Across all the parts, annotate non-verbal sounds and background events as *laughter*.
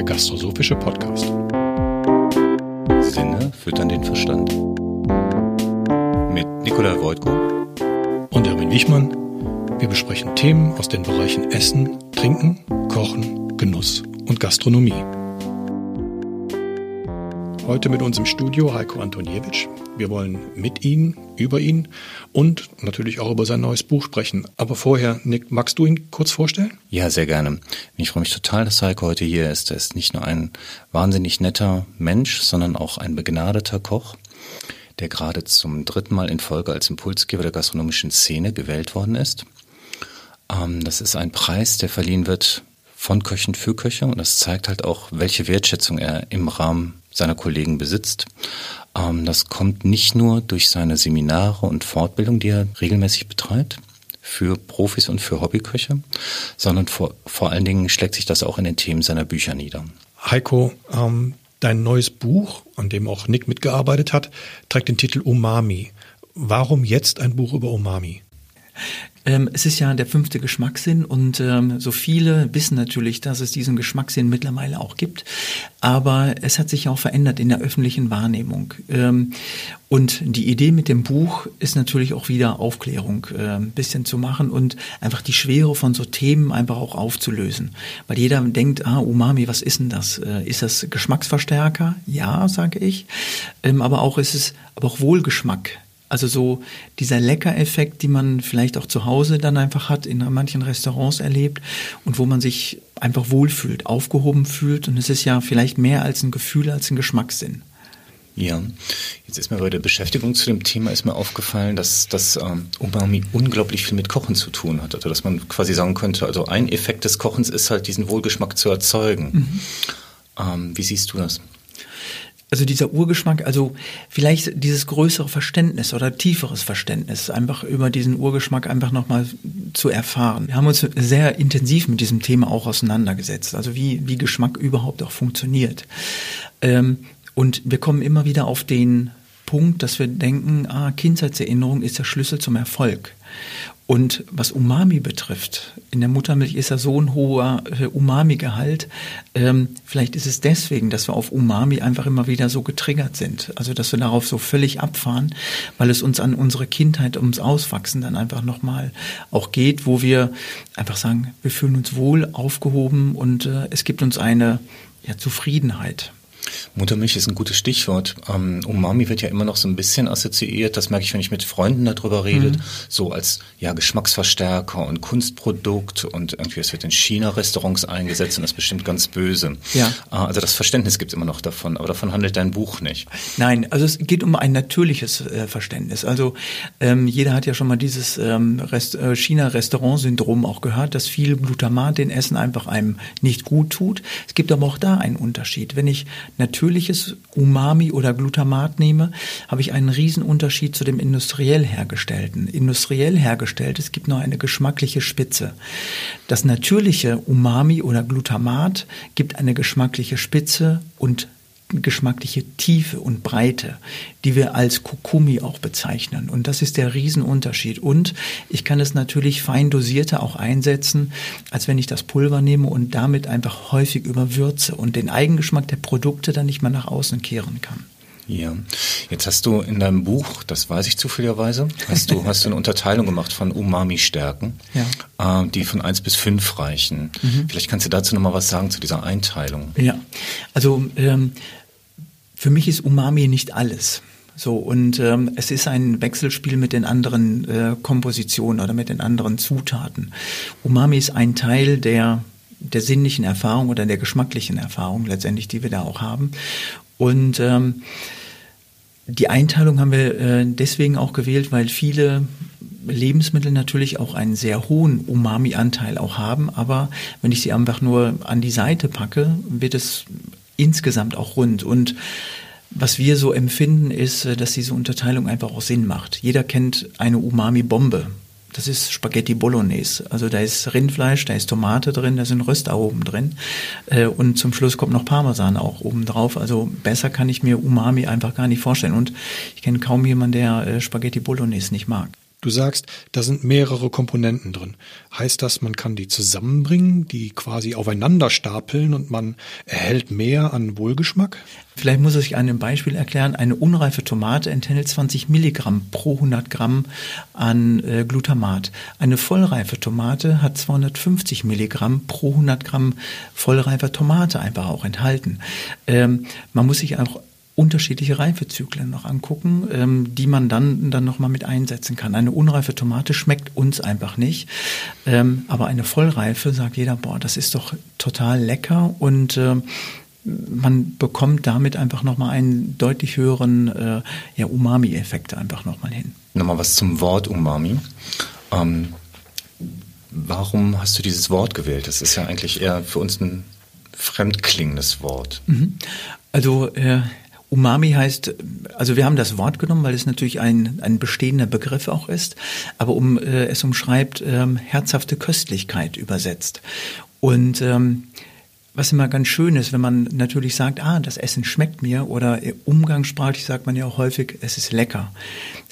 der gastrosophische Podcast. Sinne füttern den Verstand. Mit Nikolai Wojtko und Erwin Wichmann. Wir besprechen Themen aus den Bereichen Essen, Trinken, Kochen, Genuss und Gastronomie. Heute mit uns im Studio Heiko Antoniewicz. Wir wollen mit ihm, über ihn und natürlich auch über sein neues Buch sprechen. Aber vorher, Nick, magst du ihn kurz vorstellen? Ja, sehr gerne. Ich freue mich total, dass Heiko heute hier ist. Er ist nicht nur ein wahnsinnig netter Mensch, sondern auch ein begnadeter Koch, der gerade zum dritten Mal in Folge als Impulsgeber der gastronomischen Szene gewählt worden ist. Ähm, das ist ein Preis, der verliehen wird von Köchen für Köche und das zeigt halt auch, welche Wertschätzung er im Rahmen seiner Kollegen besitzt. Ähm, das kommt nicht nur durch seine Seminare und Fortbildung, die er regelmäßig betreibt, für Profis und für Hobbyköche, sondern vor, vor allen Dingen schlägt sich das auch in den Themen seiner Bücher nieder. Heiko, ähm, dein neues Buch, an dem auch Nick mitgearbeitet hat, trägt den Titel Umami. Warum jetzt ein Buch über Umami? Ähm, es ist ja der fünfte Geschmackssinn und ähm, so viele wissen natürlich, dass es diesen Geschmackssinn mittlerweile auch gibt. Aber es hat sich auch verändert in der öffentlichen Wahrnehmung. Ähm, und die Idee mit dem Buch ist natürlich auch wieder Aufklärung äh, ein bisschen zu machen und einfach die Schwere von so Themen einfach auch aufzulösen. Weil jeder denkt, ah, Umami, was ist denn das? Äh, ist das Geschmacksverstärker? Ja, sage ich. Ähm, aber auch ist es, aber auch Wohlgeschmack also so dieser Leckereffekt, die man vielleicht auch zu Hause dann einfach hat, in manchen Restaurants erlebt und wo man sich einfach wohlfühlt, aufgehoben fühlt. Und es ist ja vielleicht mehr als ein Gefühl, als ein Geschmackssinn. Ja, jetzt ist mir bei der Beschäftigung zu dem Thema ist mir aufgefallen, dass das ähm, Umami unglaublich viel mit Kochen zu tun hat. Also dass man quasi sagen könnte, also ein Effekt des Kochens ist halt diesen Wohlgeschmack zu erzeugen. Mhm. Ähm, wie siehst du das? Also dieser Urgeschmack, also vielleicht dieses größere Verständnis oder tieferes Verständnis, einfach über diesen Urgeschmack einfach nochmal zu erfahren. Wir haben uns sehr intensiv mit diesem Thema auch auseinandergesetzt, also wie, wie Geschmack überhaupt auch funktioniert. Ähm, und wir kommen immer wieder auf den Punkt, dass wir denken, ah, Kindheitserinnerung ist der Schlüssel zum Erfolg. Und was Umami betrifft, in der Muttermilch ist ja so ein hoher äh, Umami-Gehalt. Ähm, vielleicht ist es deswegen, dass wir auf Umami einfach immer wieder so getriggert sind. Also, dass wir darauf so völlig abfahren, weil es uns an unsere Kindheit, ums Auswachsen dann einfach nochmal auch geht, wo wir einfach sagen, wir fühlen uns wohl aufgehoben und äh, es gibt uns eine ja, Zufriedenheit. Muttermilch ist ein gutes Stichwort. Ähm, Umami wird ja immer noch so ein bisschen assoziiert, das merke ich, wenn ich mit Freunden darüber rede, mhm. so als ja Geschmacksverstärker und Kunstprodukt und irgendwie es wird in China-Restaurants eingesetzt und das ist bestimmt ganz böse. Ja. Äh, also das Verständnis gibt es immer noch davon, aber davon handelt dein Buch nicht. Nein, also es geht um ein natürliches äh, Verständnis. Also ähm, jeder hat ja schon mal dieses ähm, Rest, äh, China-Restaurant-Syndrom auch gehört, dass viel Glutamat in Essen einfach einem nicht gut tut. Es gibt aber auch da einen Unterschied. Wenn ich natürliches Umami oder Glutamat nehme, habe ich einen Riesenunterschied zu dem industriell hergestellten. Industriell hergestellt, es gibt noch eine geschmackliche Spitze. Das natürliche Umami oder Glutamat gibt eine geschmackliche Spitze und geschmackliche Tiefe und Breite, die wir als Kokumi auch bezeichnen. Und das ist der Riesenunterschied. Und ich kann es natürlich fein dosierter auch einsetzen, als wenn ich das Pulver nehme und damit einfach häufig überwürze und den Eigengeschmack der Produkte dann nicht mehr nach außen kehren kann. Ja, jetzt hast du in deinem Buch, das weiß ich zufälligerweise, hast du, hast du eine Unterteilung gemacht von Umami-Stärken, ja. äh, die von eins bis fünf reichen. Mhm. Vielleicht kannst du dazu nochmal was sagen zu dieser Einteilung. Ja, also ähm, für mich ist Umami nicht alles. So, und ähm, es ist ein Wechselspiel mit den anderen äh, Kompositionen oder mit den anderen Zutaten. Umami ist ein Teil der, der sinnlichen Erfahrung oder der geschmacklichen Erfahrung letztendlich, die wir da auch haben. Und ähm, die Einteilung haben wir äh, deswegen auch gewählt, weil viele Lebensmittel natürlich auch einen sehr hohen Umami-Anteil auch haben, aber wenn ich sie einfach nur an die Seite packe, wird es insgesamt auch rund. Und was wir so empfinden, ist, äh, dass diese Unterteilung einfach auch Sinn macht. Jeder kennt eine Umami-Bombe. Das ist Spaghetti Bolognese. Also da ist Rindfleisch, da ist Tomate drin, da sind Röstaromen drin. Äh, und zum Schluss kommt noch Parmesan auch oben drauf. Also besser kann ich mir Umami einfach gar nicht vorstellen. Und ich kenne kaum jemanden, der äh, Spaghetti Bolognese nicht mag. Du sagst, da sind mehrere Komponenten drin. Heißt das, man kann die zusammenbringen, die quasi aufeinander stapeln und man erhält mehr an Wohlgeschmack? Vielleicht muss ich einem Beispiel erklären. Eine unreife Tomate enthält 20 Milligramm pro 100 Gramm an äh, Glutamat. Eine vollreife Tomate hat 250 Milligramm pro 100 Gramm vollreifer Tomate einfach auch enthalten. Ähm, man muss sich auch unterschiedliche Reifezyklen noch angucken, ähm, die man dann, dann nochmal mit einsetzen kann. Eine unreife Tomate schmeckt uns einfach nicht, ähm, aber eine vollreife sagt jeder, boah, das ist doch total lecker und äh, man bekommt damit einfach nochmal einen deutlich höheren äh, ja, Umami-Effekt einfach nochmal hin. Nochmal was zum Wort Umami. Ähm, warum hast du dieses Wort gewählt? Das ist ja eigentlich eher für uns ein fremdklingendes Wort. Mhm. Also äh, Umami heißt, also wir haben das Wort genommen, weil es natürlich ein, ein bestehender Begriff auch ist, aber um, äh, es umschreibt ähm, herzhafte Köstlichkeit übersetzt. Und ähm, was immer ganz schön ist, wenn man natürlich sagt, ah, das Essen schmeckt mir oder umgangssprachlich sagt man ja auch häufig, es ist lecker.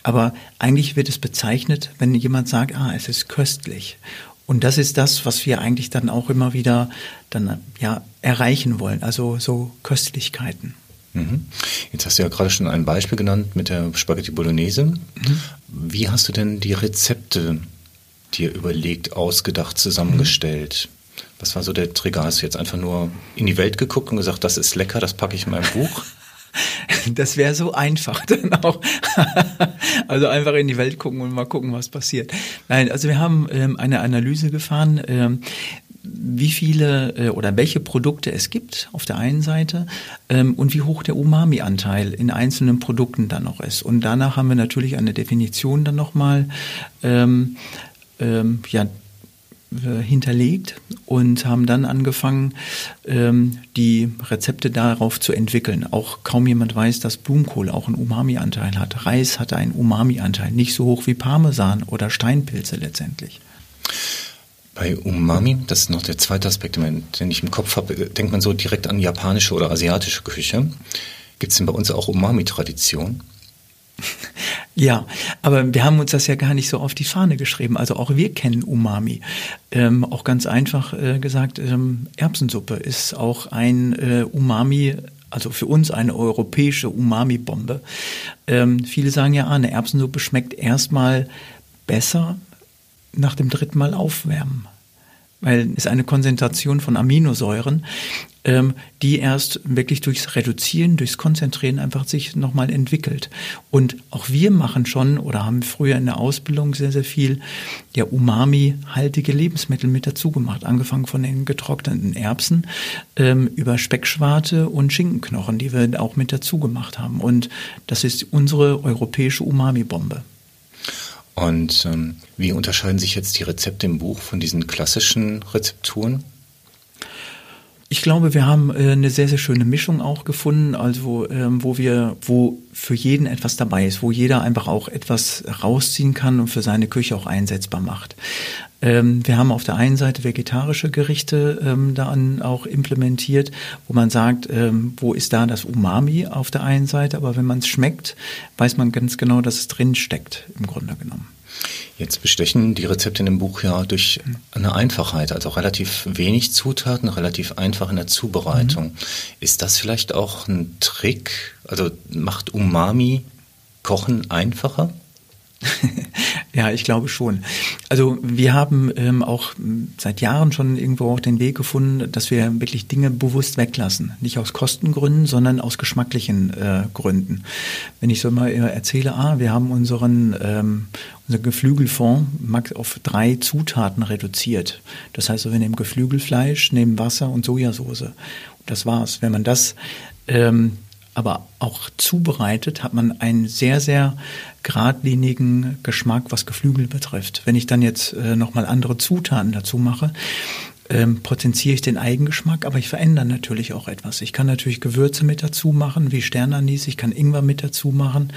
Aber eigentlich wird es bezeichnet, wenn jemand sagt, ah, es ist köstlich. Und das ist das, was wir eigentlich dann auch immer wieder dann ja erreichen wollen, also so Köstlichkeiten. Mhm. Jetzt hast du ja gerade schon ein Beispiel genannt mit der Spaghetti Bolognese. Mhm. Wie hast du denn die Rezepte dir überlegt, ausgedacht, zusammengestellt? Mhm. Was war so der Trigger? Hast du jetzt einfach nur in die Welt geguckt und gesagt, das ist lecker, das packe ich in mein Buch? *laughs* Das wäre so einfach *laughs* dann auch. also einfach in die Welt gucken und mal gucken, was passiert. Nein, also wir haben ähm, eine Analyse gefahren. Ähm, wie viele äh, oder welche Produkte es gibt auf der einen Seite ähm, und wie hoch der Umami-Anteil in einzelnen Produkten dann noch ist. Und danach haben wir natürlich eine Definition dann nochmal ähm, ähm, ja, äh, hinterlegt und haben dann angefangen, ähm, die Rezepte darauf zu entwickeln. Auch kaum jemand weiß, dass Blumenkohl auch einen Umami-Anteil hat. Reis hatte einen Umami-Anteil, nicht so hoch wie Parmesan oder Steinpilze letztendlich. Bei Umami, das ist noch der zweite Aspekt, den ich im Kopf habe, denkt man so direkt an japanische oder asiatische Küche. Gibt es denn bei uns auch Umami-Tradition? *laughs* Ja, aber wir haben uns das ja gar nicht so auf die Fahne geschrieben. Also auch wir kennen Umami. Ähm, auch ganz einfach äh, gesagt, ähm, Erbsensuppe ist auch ein äh, Umami also für uns eine europäische Umami-Bombe. Ähm, viele sagen ja, ah, eine Erbsensuppe schmeckt erstmal besser, nach dem dritten Mal aufwärmen. Weil es eine Konzentration von Aminosäuren, ähm, die erst wirklich durchs Reduzieren, durchs Konzentrieren einfach sich nochmal entwickelt. Und auch wir machen schon oder haben früher in der Ausbildung sehr, sehr viel ja, Umami-haltige Lebensmittel mit dazu gemacht. Angefangen von den getrockneten Erbsen ähm, über Speckschwarte und Schinkenknochen, die wir auch mit dazu gemacht haben. Und das ist unsere europäische Umami-Bombe. Und ähm, wie unterscheiden sich jetzt die Rezepte im Buch von diesen klassischen Rezepturen? Ich glaube, wir haben äh, eine sehr, sehr schöne Mischung auch gefunden, also ähm, wo wir, wo für jeden etwas dabei ist, wo jeder einfach auch etwas rausziehen kann und für seine Küche auch einsetzbar macht. Ähm, wir haben auf der einen Seite vegetarische Gerichte ähm, da auch implementiert, wo man sagt, ähm, wo ist da das Umami auf der einen Seite, aber wenn man es schmeckt, weiß man ganz genau, dass es drin steckt, im Grunde genommen. Jetzt bestechen die Rezepte in dem Buch ja durch eine Einfachheit, also relativ wenig Zutaten, relativ einfach in der Zubereitung. Mhm. Ist das vielleicht auch ein Trick? Also macht Umami Kochen einfacher? *laughs* ja, ich glaube schon. Also wir haben ähm, auch seit Jahren schon irgendwo auch den Weg gefunden, dass wir wirklich Dinge bewusst weglassen. Nicht aus Kostengründen, sondern aus geschmacklichen äh, Gründen. Wenn ich so mal erzähle, ah, wir haben unseren, ähm, unser Geflügelfond auf drei Zutaten reduziert. Das heißt, wir nehmen Geflügelfleisch, nehmen Wasser und Sojasauce. Das war's. Wenn man das ähm, aber auch zubereitet, hat man einen sehr, sehr geradlinigen Geschmack, was Geflügel betrifft. Wenn ich dann jetzt äh, nochmal andere Zutaten dazu mache, ähm, potenziere ich den Eigengeschmack, aber ich verändere natürlich auch etwas. Ich kann natürlich Gewürze mit dazu machen, wie Sternanis, ich kann Ingwer mit dazu machen,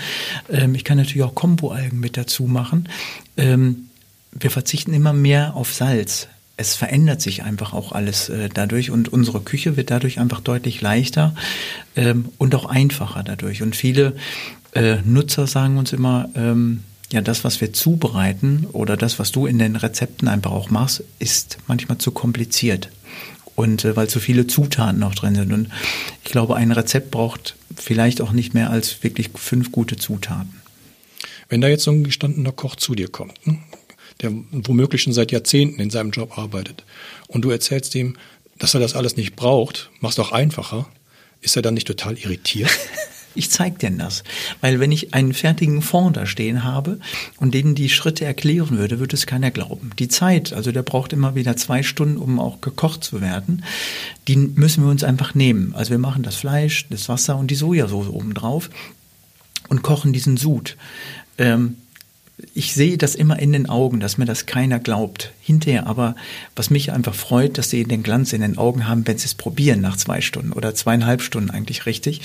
ähm, ich kann natürlich auch Komboalgen mit dazu machen. Ähm, wir verzichten immer mehr auf Salz es verändert sich einfach auch alles äh, dadurch und unsere Küche wird dadurch einfach deutlich leichter ähm, und auch einfacher dadurch. Und viele äh, Nutzer sagen uns immer, ähm, ja, das, was wir zubereiten oder das, was du in den Rezepten einfach auch machst, ist manchmal zu kompliziert. Und äh, weil zu viele Zutaten noch drin sind. Und ich glaube, ein Rezept braucht vielleicht auch nicht mehr als wirklich fünf gute Zutaten. Wenn da jetzt so ein gestandener Koch zu dir kommt, ne, der womöglich schon seit Jahrzehnten in seinem Job arbeitet, und du erzählst ihm, dass er das alles nicht braucht, machst auch einfacher, ist er dann nicht total irritiert? *laughs* Ich zeig denn das. Weil wenn ich einen fertigen Fond da stehen habe und denen die Schritte erklären würde, würde es keiner glauben. Die Zeit, also der braucht immer wieder zwei Stunden, um auch gekocht zu werden, die müssen wir uns einfach nehmen. Also wir machen das Fleisch, das Wasser und die Sojasauce oben drauf und kochen diesen Sud. Ähm, ich sehe das immer in den Augen, dass mir das keiner glaubt. Hinterher aber, was mich einfach freut, dass sie den Glanz in den Augen haben, wenn sie es probieren nach zwei Stunden oder zweieinhalb Stunden eigentlich richtig.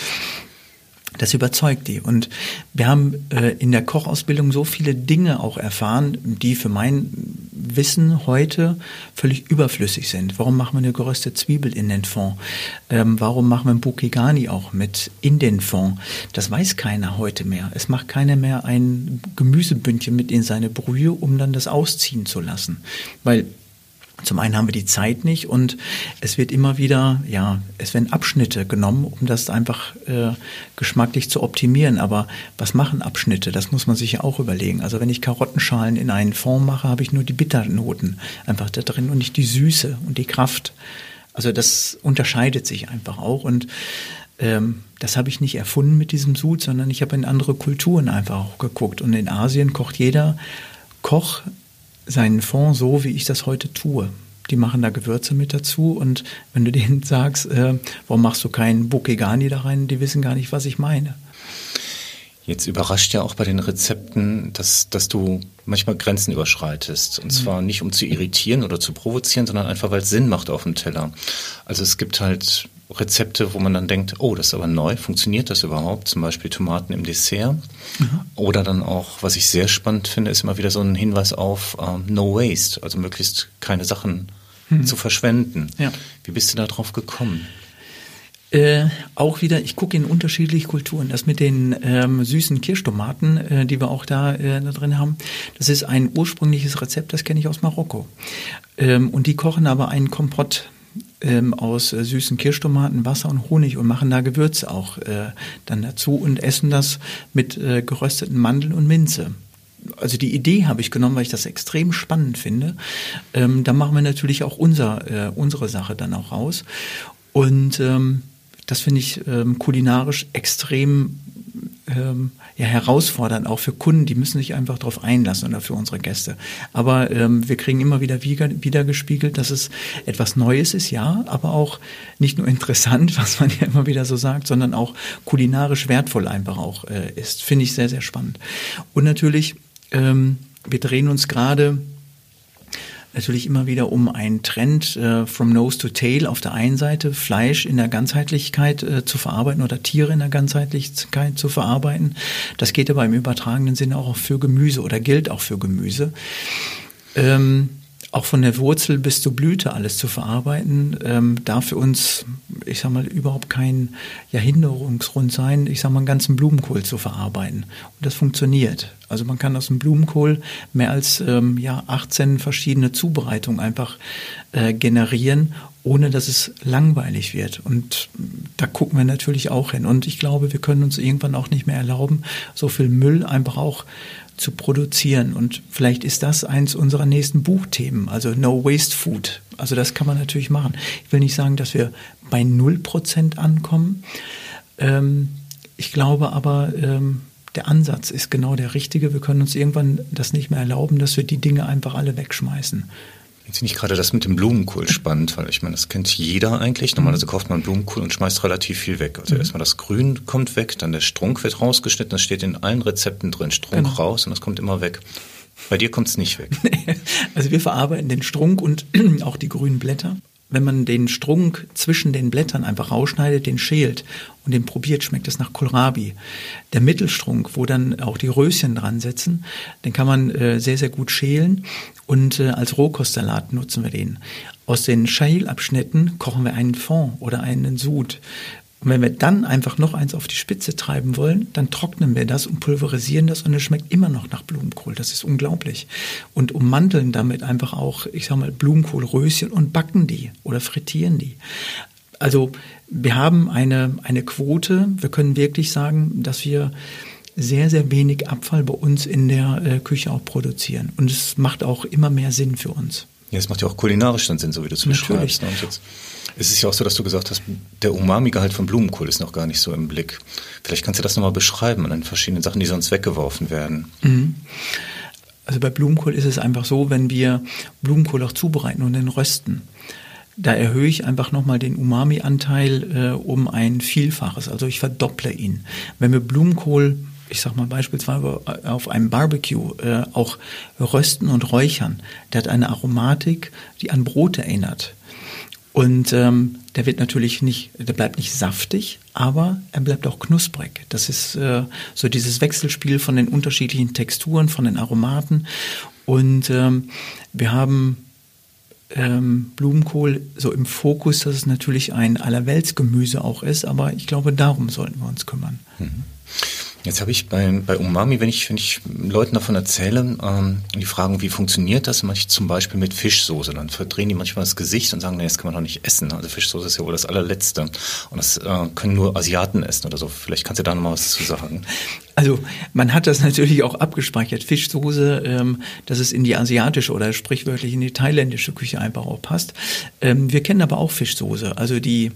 Das überzeugt die. Und wir haben äh, in der Kochausbildung so viele Dinge auch erfahren, die für mein Wissen heute völlig überflüssig sind. Warum machen wir eine geröstete Zwiebel in den Fond? Ähm, warum machen wir ein Bukigani auch mit in den Fond? Das weiß keiner heute mehr. Es macht keiner mehr ein Gemüsebündchen mit in seine Brühe, um dann das ausziehen zu lassen. Weil zum einen haben wir die Zeit nicht und es wird immer wieder, ja, es werden Abschnitte genommen, um das einfach äh, geschmacklich zu optimieren. Aber was machen Abschnitte? Das muss man sich ja auch überlegen. Also wenn ich Karottenschalen in einen Fond mache, habe ich nur die Bitternoten einfach da drin und nicht die Süße und die Kraft. Also das unterscheidet sich einfach auch und ähm, das habe ich nicht erfunden mit diesem Sud, sondern ich habe in andere Kulturen einfach auch geguckt. Und in Asien kocht jeder Koch seinen Fond so, wie ich das heute tue. Die machen da Gewürze mit dazu und wenn du denen *laughs* sagst, äh, warum machst du keinen Bokegani da rein, die wissen gar nicht, was ich meine. Jetzt überrascht ja auch bei den Rezepten, dass, dass du manchmal Grenzen überschreitest. Und mhm. zwar nicht um zu irritieren oder zu provozieren, sondern einfach, weil es Sinn macht auf dem Teller. Also es gibt halt Rezepte, wo man dann denkt, oh, das ist aber neu, funktioniert das überhaupt? Zum Beispiel Tomaten im Dessert. Mhm. Oder dann auch, was ich sehr spannend finde, ist immer wieder so ein Hinweis auf ähm, No Waste, also möglichst keine Sachen mhm. zu verschwenden. Ja. Wie bist du da drauf gekommen? Äh, auch wieder, ich gucke in unterschiedliche Kulturen. Das mit den ähm, süßen Kirschtomaten, äh, die wir auch da, äh, da drin haben, das ist ein ursprüngliches Rezept, das kenne ich aus Marokko. Ähm, und die kochen aber einen Kompott ähm, aus äh, süßen Kirschtomaten, Wasser und Honig und machen da Gewürze auch äh, dann dazu und essen das mit äh, gerösteten Mandeln und Minze. Also die Idee habe ich genommen, weil ich das extrem spannend finde. Ähm, da machen wir natürlich auch unser, äh, unsere Sache dann auch raus. Und ähm, das finde ich ähm, kulinarisch extrem ähm, ja, herausfordernd, auch für Kunden, die müssen sich einfach darauf einlassen oder für unsere Gäste. Aber ähm, wir kriegen immer wieder, wieder wieder gespiegelt, dass es etwas Neues ist, ja, aber auch nicht nur interessant, *laughs* was man ja immer wieder so sagt, sondern auch kulinarisch wertvoll einfach auch äh, ist. Finde ich sehr, sehr spannend. Und natürlich, ähm, wir drehen uns gerade natürlich immer wieder um einen Trend äh, from nose to tail auf der einen Seite Fleisch in der Ganzheitlichkeit äh, zu verarbeiten oder Tiere in der Ganzheitlichkeit zu verarbeiten. Das geht aber im übertragenen Sinne auch für Gemüse oder gilt auch für Gemüse. Ähm, auch von der Wurzel bis zur Blüte alles zu verarbeiten, ähm, darf für uns, ich sag mal, überhaupt kein ja, Hinderungsgrund sein, ich sag mal, einen ganzen Blumenkohl zu verarbeiten. Und das funktioniert. Also man kann aus dem Blumenkohl mehr als ähm, ja, 18 verschiedene Zubereitungen einfach äh, generieren, ohne dass es langweilig wird. Und da gucken wir natürlich auch hin. Und ich glaube, wir können uns irgendwann auch nicht mehr erlauben, so viel Müll einfach auch zu produzieren. Und vielleicht ist das eins unserer nächsten Buchthemen, also No Waste Food. Also das kann man natürlich machen. Ich will nicht sagen, dass wir bei null Prozent ankommen. Ähm, ich glaube aber, ähm, der Ansatz ist genau der richtige. Wir können uns irgendwann das nicht mehr erlauben, dass wir die Dinge einfach alle wegschmeißen. Jetzt finde ich gerade das mit dem Blumenkohl spannend, weil ich meine, das kennt jeder eigentlich. Normalerweise kauft man Blumenkohl und schmeißt relativ viel weg. Also mhm. erstmal das Grün kommt weg, dann der Strunk wird rausgeschnitten, das steht in allen Rezepten drin, Strunk genau. raus und das kommt immer weg. Bei dir kommt es nicht weg. *laughs* also wir verarbeiten den Strunk und *clears throat* auch die grünen Blätter wenn man den Strunk zwischen den Blättern einfach rausschneidet, den schält und den probiert, schmeckt es nach Kohlrabi. Der Mittelstrunk, wo dann auch die Röschen dran sitzen, den kann man äh, sehr, sehr gut schälen und äh, als Rohkostsalat nutzen wir den. Aus den Scheilabschnitten kochen wir einen Fond oder einen Sud. Und wenn wir dann einfach noch eins auf die Spitze treiben wollen, dann trocknen wir das und pulverisieren das und es schmeckt immer noch nach Blumenkohl. Das ist unglaublich. Und ummanteln damit einfach auch, ich sag mal, Blumenkohlröschen und backen die oder frittieren die. Also wir haben eine, eine Quote. Wir können wirklich sagen, dass wir sehr, sehr wenig Abfall bei uns in der äh, Küche auch produzieren. Und es macht auch immer mehr Sinn für uns. Ja, es macht ja auch kulinarisch dann Sinn, so wie du es beschreibst. Ne? Jetzt ist es ja auch so, dass du gesagt hast, der Umami-Gehalt von Blumenkohl ist noch gar nicht so im Blick. Vielleicht kannst du das nochmal beschreiben an den verschiedenen Sachen, die sonst weggeworfen werden. Mhm. Also bei Blumenkohl ist es einfach so, wenn wir Blumenkohl auch zubereiten und den rösten, da erhöhe ich einfach nochmal den Umami-Anteil äh, um ein Vielfaches. Also ich verdopple ihn. Wenn wir Blumenkohl ich sag mal beispielsweise auf einem Barbecue äh, auch rösten und räuchern, der hat eine Aromatik, die an Brot erinnert. Und ähm, der wird natürlich nicht, der bleibt nicht saftig, aber er bleibt auch knusprig. Das ist äh, so dieses Wechselspiel von den unterschiedlichen Texturen, von den Aromaten. Und ähm, wir haben ähm, Blumenkohl so im Fokus, dass es natürlich ein Allerweltsgemüse auch ist, aber ich glaube, darum sollten wir uns kümmern. Mhm. Jetzt habe ich bei, bei Umami, wenn ich, wenn ich Leuten davon erzähle, ähm, die fragen, wie funktioniert das, manchmal zum Beispiel mit Fischsoße, dann verdrehen die manchmal das Gesicht und sagen, nee, das kann man doch nicht essen. Also Fischsoße ist ja wohl das allerletzte. Und das äh, können nur Asiaten essen oder so. Vielleicht kannst du da nochmal was zu sagen. Also man hat das natürlich auch abgespeichert. Fischsoße, ähm, dass es in die asiatische oder sprichwörtlich in die thailändische Küche einfach auch passt. Ähm, wir kennen aber auch Fischsoße. Also die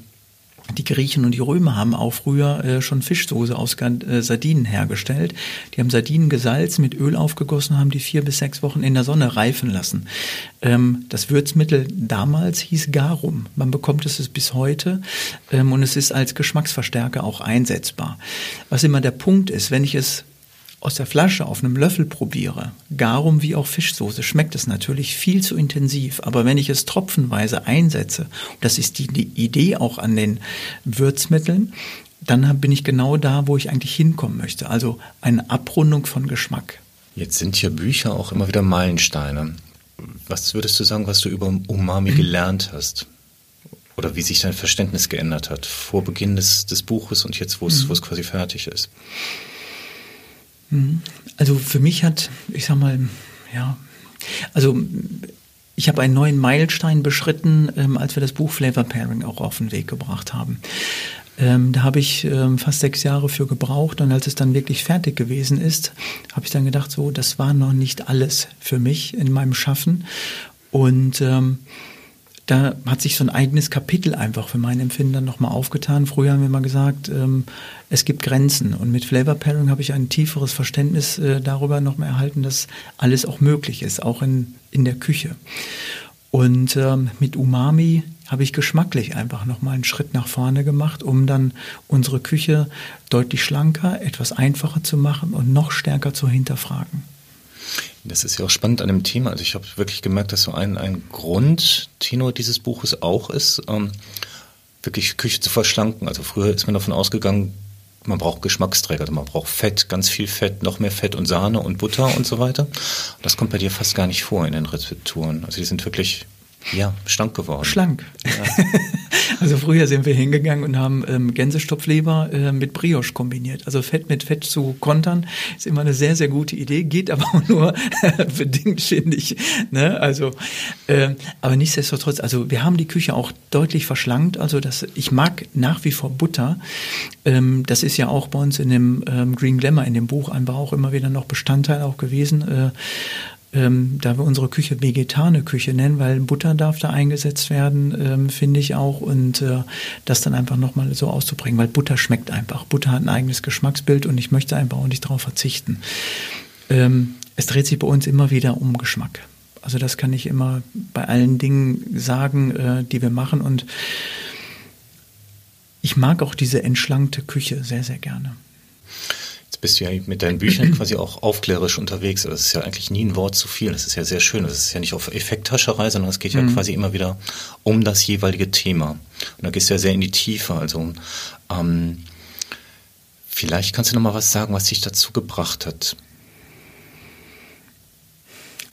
die Griechen und die Römer haben auch früher äh, schon Fischsoße aus äh, Sardinen hergestellt. Die haben Sardinen gesalzen, mit Öl aufgegossen, haben die vier bis sechs Wochen in der Sonne reifen lassen. Ähm, das Würzmittel damals hieß Garum. Man bekommt es bis heute ähm, und es ist als Geschmacksverstärker auch einsetzbar. Was immer der Punkt ist, wenn ich es aus der Flasche auf einem Löffel probiere, garum wie auch Fischsoße, schmeckt es natürlich viel zu intensiv. Aber wenn ich es tropfenweise einsetze, das ist die, die Idee auch an den Würzmitteln, dann bin ich genau da, wo ich eigentlich hinkommen möchte. Also eine Abrundung von Geschmack. Jetzt sind hier Bücher auch immer wieder Meilensteine. Was würdest du sagen, was du über Umami gelernt hast? Oder wie sich dein Verständnis geändert hat vor Beginn des, des Buches und jetzt, wo es, mhm. wo es quasi fertig ist? Mhm. Also für mich hat, ich sag mal, ja, also ich habe einen neuen Meilenstein beschritten, ähm, als wir das Buch Flavor Pairing auch auf den Weg gebracht haben. Ähm, da habe ich ähm, fast sechs Jahre für gebraucht und als es dann wirklich fertig gewesen ist, habe ich dann gedacht, so, das war noch nicht alles für mich in meinem Schaffen. Und ähm, da hat sich so ein eigenes Kapitel einfach für mein Empfinden dann nochmal aufgetan. Früher haben wir mal gesagt, ähm, es gibt Grenzen. Und mit Flavor Pairing habe ich ein tieferes Verständnis äh, darüber nochmal erhalten, dass alles auch möglich ist, auch in, in der Küche. Und ähm, mit Umami habe ich geschmacklich einfach nochmal einen Schritt nach vorne gemacht, um dann unsere Küche deutlich schlanker, etwas einfacher zu machen und noch stärker zu hinterfragen. Das ist ja auch spannend an dem Thema. Also ich habe wirklich gemerkt, dass so ein, ein Grundtenor dieses Buches auch ist, ähm, wirklich Küche zu verschlanken. Also früher ist man davon ausgegangen, man braucht Geschmacksträger, also man braucht Fett, ganz viel Fett, noch mehr Fett und Sahne und Butter und so weiter. Das kommt bei dir fast gar nicht vor in den Rezepturen. Also die sind wirklich ja, schlank geworden. Schlank. Ja. *laughs* früher sind wir hingegangen und haben ähm, Gänsestopfleber äh, mit Brioche kombiniert. Also Fett mit Fett zu kontern ist immer eine sehr, sehr gute Idee, geht aber auch *laughs* nur bedingt, finde ich. Ne? Also, äh, aber nichtsdestotrotz, also wir haben die Küche auch deutlich verschlankt. Also das, ich mag nach wie vor Butter. Ähm, das ist ja auch bei uns in dem ähm, Green Glamour, in dem Buch einfach auch immer wieder noch Bestandteil auch gewesen. Äh, ähm, da wir unsere Küche vegetane Küche nennen, weil Butter darf da eingesetzt werden, ähm, finde ich auch. Und äh, das dann einfach nochmal so auszubringen, weil Butter schmeckt einfach. Butter hat ein eigenes Geschmacksbild und ich möchte einfach auch nicht darauf verzichten. Ähm, es dreht sich bei uns immer wieder um Geschmack. Also das kann ich immer bei allen Dingen sagen, äh, die wir machen. Und ich mag auch diese entschlankte Küche sehr, sehr gerne bist du ja mit deinen Büchern *clears throat* quasi auch aufklärerisch unterwegs. Das ist ja eigentlich nie ein Wort zu viel. Das ist ja sehr schön. Das ist ja nicht auf Effekthascherei, sondern es geht ja mhm. quasi immer wieder um das jeweilige Thema. Und da gehst du ja sehr in die Tiefe. Also ähm, vielleicht kannst du noch mal was sagen, was dich dazu gebracht hat.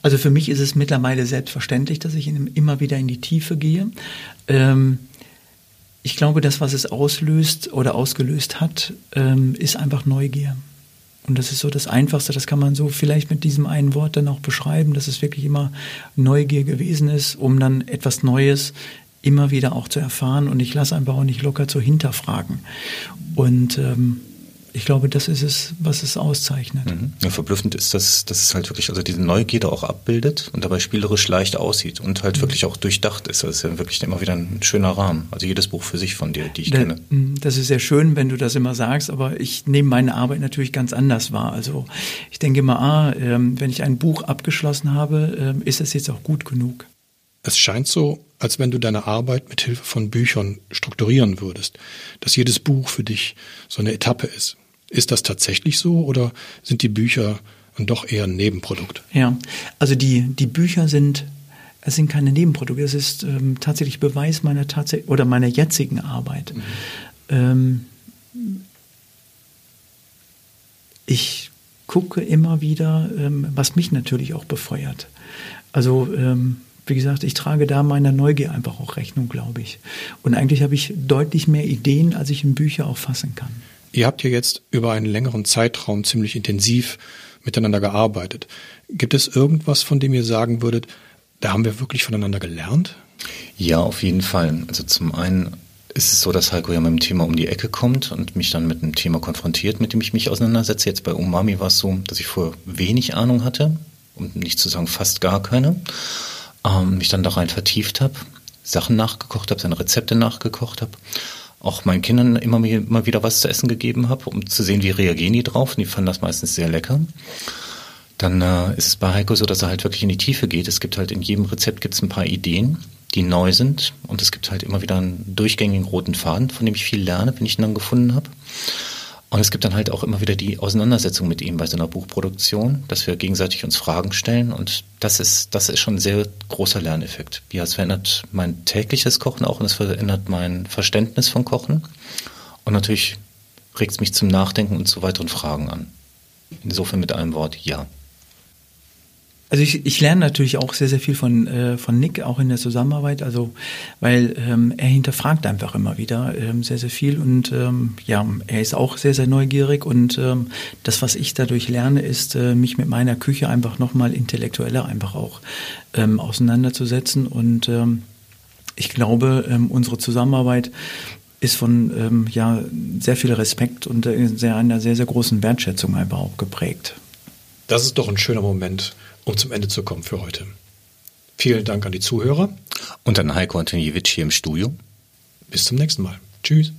Also für mich ist es mittlerweile selbstverständlich, dass ich immer wieder in die Tiefe gehe. Ähm, Ich glaube, das, was es auslöst oder ausgelöst hat, ähm, ist einfach Neugier. Und das ist so das Einfachste, das kann man so vielleicht mit diesem einen Wort dann auch beschreiben, dass es wirklich immer Neugier gewesen ist, um dann etwas Neues immer wieder auch zu erfahren. Und ich lasse einfach auch nicht locker zu hinterfragen. Und ähm, ich glaube, das ist es, was es auszeichnet. Mhm. Ja, verblüffend ist, dass, dass es halt wirklich also diese Neugierde auch abbildet und dabei spielerisch leicht aussieht und halt mhm. wirklich auch durchdacht ist. Das ist ja wirklich immer wieder ein schöner Rahmen. Also jedes Buch für sich von dir, die ich da, kenne. Mhm, das ist sehr schön, wenn du das immer sagst, aber ich nehme meine Arbeit natürlich ganz anders wahr. Also ich denke immer, ah, ähm, wenn ich ein Buch abgeschlossen habe, ähm, ist es jetzt auch gut genug. Es scheint so, als wenn du deine Arbeit mit Hilfe von Büchern strukturieren würdest, dass jedes Buch für dich so eine Etappe ist. Ist das tatsächlich so oder sind die Bücher doch eher ein Nebenprodukt? Ja, also die, die Bücher sind, es sind keine Nebenprodukte, es ist ähm, tatsächlich Beweis meiner tatsächlich oder meiner jetzigen Arbeit. Mhm. Ähm, ich gucke immer wieder, ähm, was mich natürlich auch befeuert. Also ähm, wie gesagt, ich trage da meiner Neugier einfach auch Rechnung, glaube ich. Und eigentlich habe ich deutlich mehr Ideen, als ich in Bücher auch fassen kann. Ihr habt ja jetzt über einen längeren Zeitraum ziemlich intensiv miteinander gearbeitet. Gibt es irgendwas, von dem ihr sagen würdet, da haben wir wirklich voneinander gelernt? Ja, auf jeden Fall. Also zum einen ist es so, dass Heiko ja mit dem Thema um die Ecke kommt und mich dann mit einem Thema konfrontiert, mit dem ich mich auseinandersetze. Jetzt bei Umami war es so, dass ich vorher wenig Ahnung hatte, um nicht zu sagen fast gar keine ähm, mich dann da rein vertieft habe, Sachen nachgekocht habe, seine Rezepte nachgekocht habe, auch meinen Kindern immer, immer wieder was zu essen gegeben habe, um zu sehen, wie reagieren die drauf. Und die fanden das meistens sehr lecker. Dann äh, ist es bei Heiko so, dass er halt wirklich in die Tiefe geht. Es gibt halt in jedem Rezept gibt's ein paar Ideen, die neu sind. Und es gibt halt immer wieder einen durchgängigen roten Faden, von dem ich viel lerne, wenn ich ihn dann gefunden habe. Und es gibt dann halt auch immer wieder die Auseinandersetzung mit ihm bei so einer Buchproduktion, dass wir gegenseitig uns Fragen stellen. Und das ist, das ist schon ein sehr großer Lerneffekt. Ja, es verändert mein tägliches Kochen auch und es verändert mein Verständnis von Kochen. Und natürlich regt es mich zum Nachdenken und zu weiteren Fragen an. Insofern mit einem Wort ja. Also ich, ich lerne natürlich auch sehr, sehr viel von, äh, von Nick, auch in der Zusammenarbeit, also weil ähm, er hinterfragt einfach immer wieder ähm, sehr, sehr viel. Und ähm, ja, er ist auch sehr, sehr neugierig. Und ähm, das, was ich dadurch lerne, ist, äh, mich mit meiner Küche einfach nochmal intellektueller einfach auch ähm, auseinanderzusetzen. Und ähm, ich glaube, ähm, unsere Zusammenarbeit ist von ähm, ja, sehr viel Respekt und äh, sehr, einer sehr, sehr großen Wertschätzung einfach auch geprägt. Das ist doch ein schöner Moment, um zum Ende zu kommen für heute. Vielen Dank an die Zuhörer. Und an Heiko Antoniewicz hier im Studio. Bis zum nächsten Mal. Tschüss.